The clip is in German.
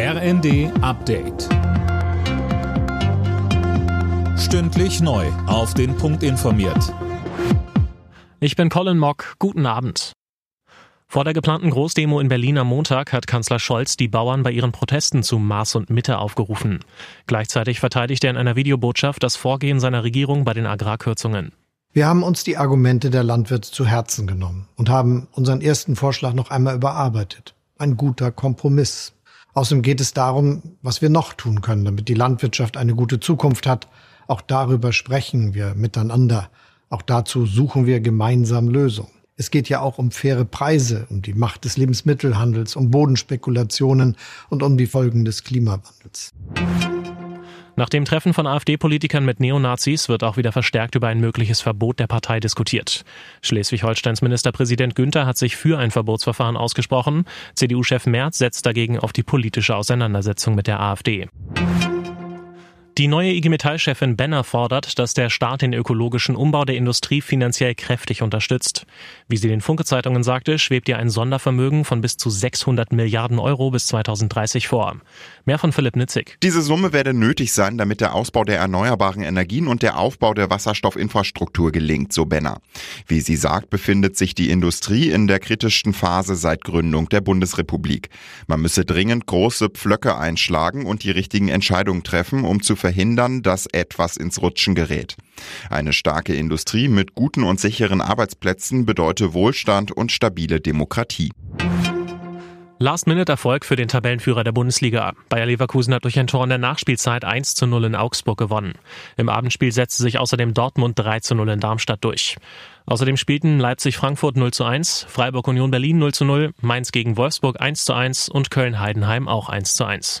RND Update. Stündlich neu. Auf den Punkt informiert. Ich bin Colin Mock. Guten Abend. Vor der geplanten Großdemo in Berlin am Montag hat Kanzler Scholz die Bauern bei ihren Protesten zu Maß und Mitte aufgerufen. Gleichzeitig verteidigt er in einer Videobotschaft das Vorgehen seiner Regierung bei den Agrarkürzungen. Wir haben uns die Argumente der Landwirte zu Herzen genommen und haben unseren ersten Vorschlag noch einmal überarbeitet. Ein guter Kompromiss. Außerdem geht es darum, was wir noch tun können, damit die Landwirtschaft eine gute Zukunft hat. Auch darüber sprechen wir miteinander. Auch dazu suchen wir gemeinsam Lösungen. Es geht ja auch um faire Preise, um die Macht des Lebensmittelhandels, um Bodenspekulationen und um die Folgen des Klimawandels. Nach dem Treffen von AfD-Politikern mit Neonazis wird auch wieder verstärkt über ein mögliches Verbot der Partei diskutiert. Schleswig-Holsteins Ministerpräsident Günther hat sich für ein Verbotsverfahren ausgesprochen. CDU-Chef Merz setzt dagegen auf die politische Auseinandersetzung mit der AfD. Die neue IG Metall-Chefin Benner fordert, dass der Staat den ökologischen Umbau der Industrie finanziell kräftig unterstützt. Wie sie den Funke-Zeitungen sagte, schwebt ihr ein Sondervermögen von bis zu 600 Milliarden Euro bis 2030 vor. Mehr von Philipp Nitzig. Diese Summe werde nötig sein, damit der Ausbau der erneuerbaren Energien und der Aufbau der Wasserstoffinfrastruktur gelingt, so Benner. Wie sie sagt, befindet sich die Industrie in der kritischsten Phase seit Gründung der Bundesrepublik. Man müsse dringend große Pflöcke einschlagen und die richtigen Entscheidungen treffen, um zu verhindern, dass etwas ins Rutschen gerät. Eine starke Industrie mit guten und sicheren Arbeitsplätzen bedeutet Wohlstand und stabile Demokratie. Last-Minute-Erfolg für den Tabellenführer der Bundesliga. Bayer Leverkusen hat durch ein Tor in der Nachspielzeit 1 zu 0 in Augsburg gewonnen. Im Abendspiel setzte sich außerdem Dortmund 3 zu 0 in Darmstadt durch. Außerdem spielten Leipzig-Frankfurt 0 zu 1, Freiburg-Union Berlin 0 zu 0, Mainz gegen Wolfsburg 1 zu 1 und Köln-Heidenheim auch 1 zu 1.